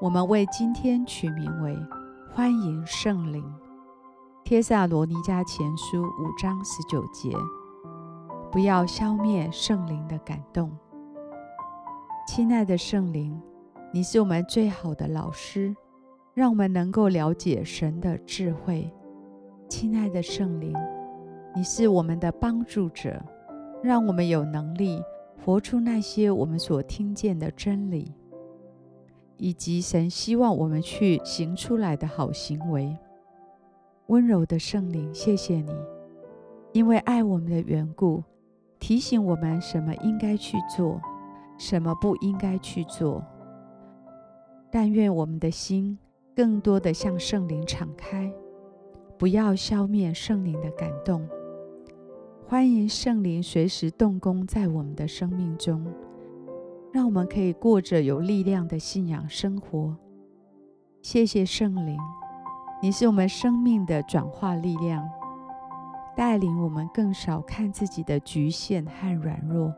我们为今天取名为“欢迎圣灵”。帖撒罗尼迦前书五章十九节，不要消灭圣灵的感动。亲爱的圣灵，你是我们最好的老师，让我们能够了解神的智慧。亲爱的圣灵，你是我们的帮助者，让我们有能力活出那些我们所听见的真理。以及神希望我们去行出来的好行为，温柔的圣灵，谢谢你，因为爱我们的缘故，提醒我们什么应该去做，什么不应该去做。但愿我们的心更多的向圣灵敞开，不要消灭圣灵的感动。欢迎圣灵随时动工在我们的生命中。让我们可以过着有力量的信仰生活。谢谢圣灵，你是我们生命的转化力量，带领我们更少看自己的局限和软弱，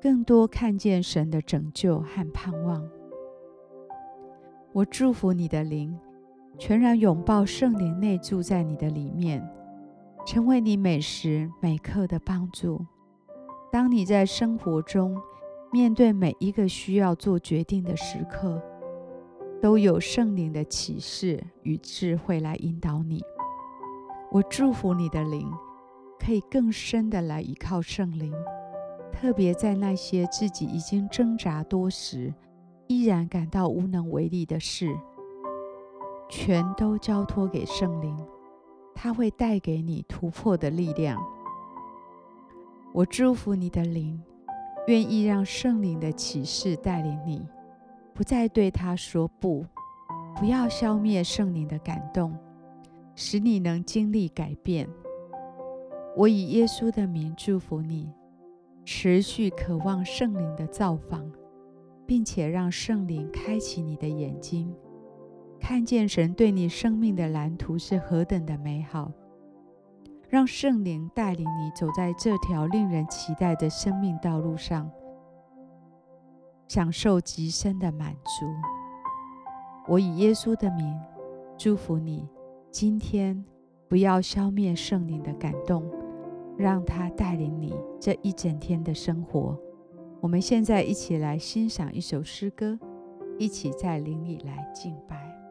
更多看见神的拯救和盼望。我祝福你的灵，全然拥抱圣灵内住在你的里面，成为你每时每刻的帮助。当你在生活中，面对每一个需要做决定的时刻，都有圣灵的启示与智慧来引导你。我祝福你的灵可以更深的来依靠圣灵，特别在那些自己已经挣扎多时，依然感到无能为力的事，全都交托给圣灵，他会带给你突破的力量。我祝福你的灵。愿意让圣灵的启示带领你，不再对他说不，不要消灭圣灵的感动，使你能经历改变。我以耶稣的名祝福你，持续渴望圣灵的造访，并且让圣灵开启你的眼睛，看见神对你生命的蓝图是何等的美好。让圣灵带领你走在这条令人期待的生命道路上，享受极深的满足。我以耶稣的名祝福你，今天不要消灭圣灵的感动，让他带领你这一整天的生活。我们现在一起来欣赏一首诗歌，一起在灵里来敬拜。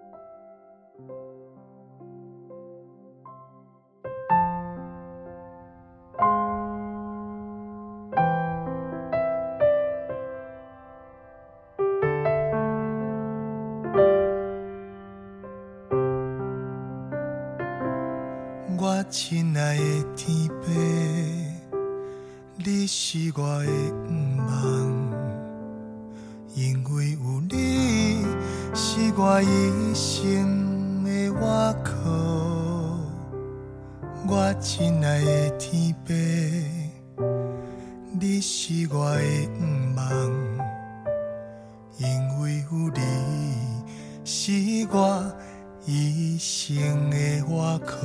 亲爱的天父，你是我的盼望，因为有你是我一生的依靠。我亲爱的天父，你是我的盼望，因为有你是我。一生的依靠，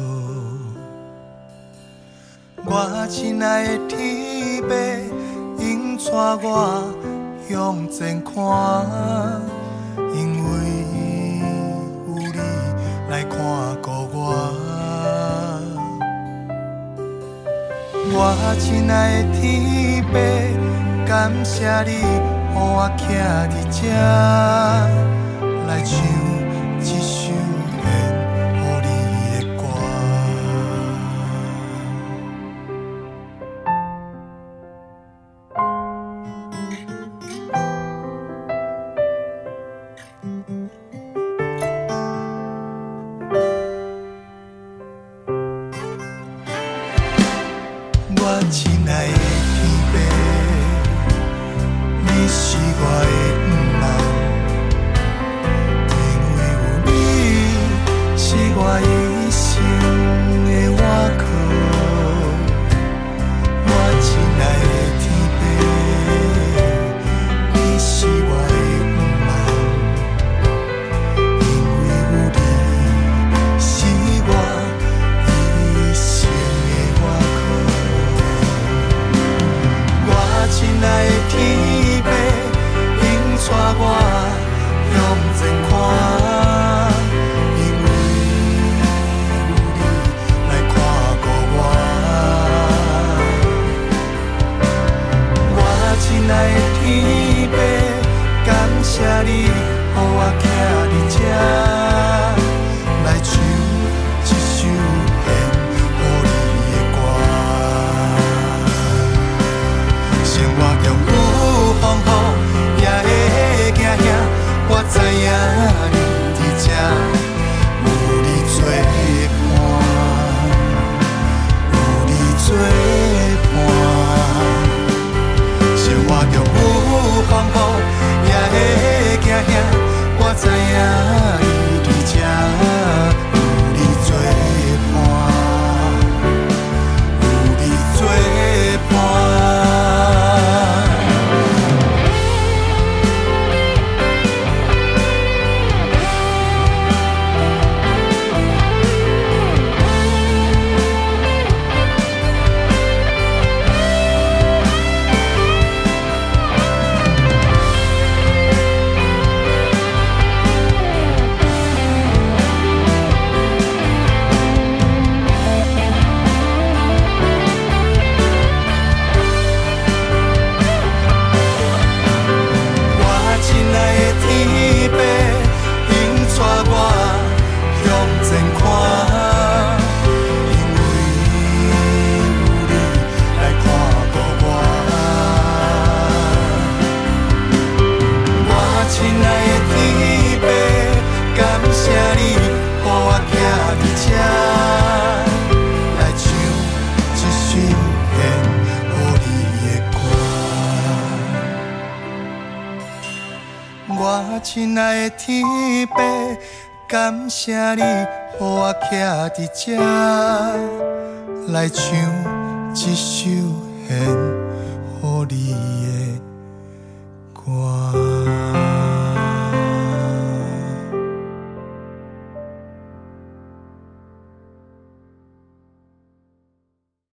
我亲爱的天父，应带我向前看，因为有你来看顾我。我亲爱的天父，感谢你，让我徛在这来唱。我来天父，感谢你，予我徛伫这，来唱。亲爱的天父，感谢你，予我徛在这，来唱一首献予你的歌。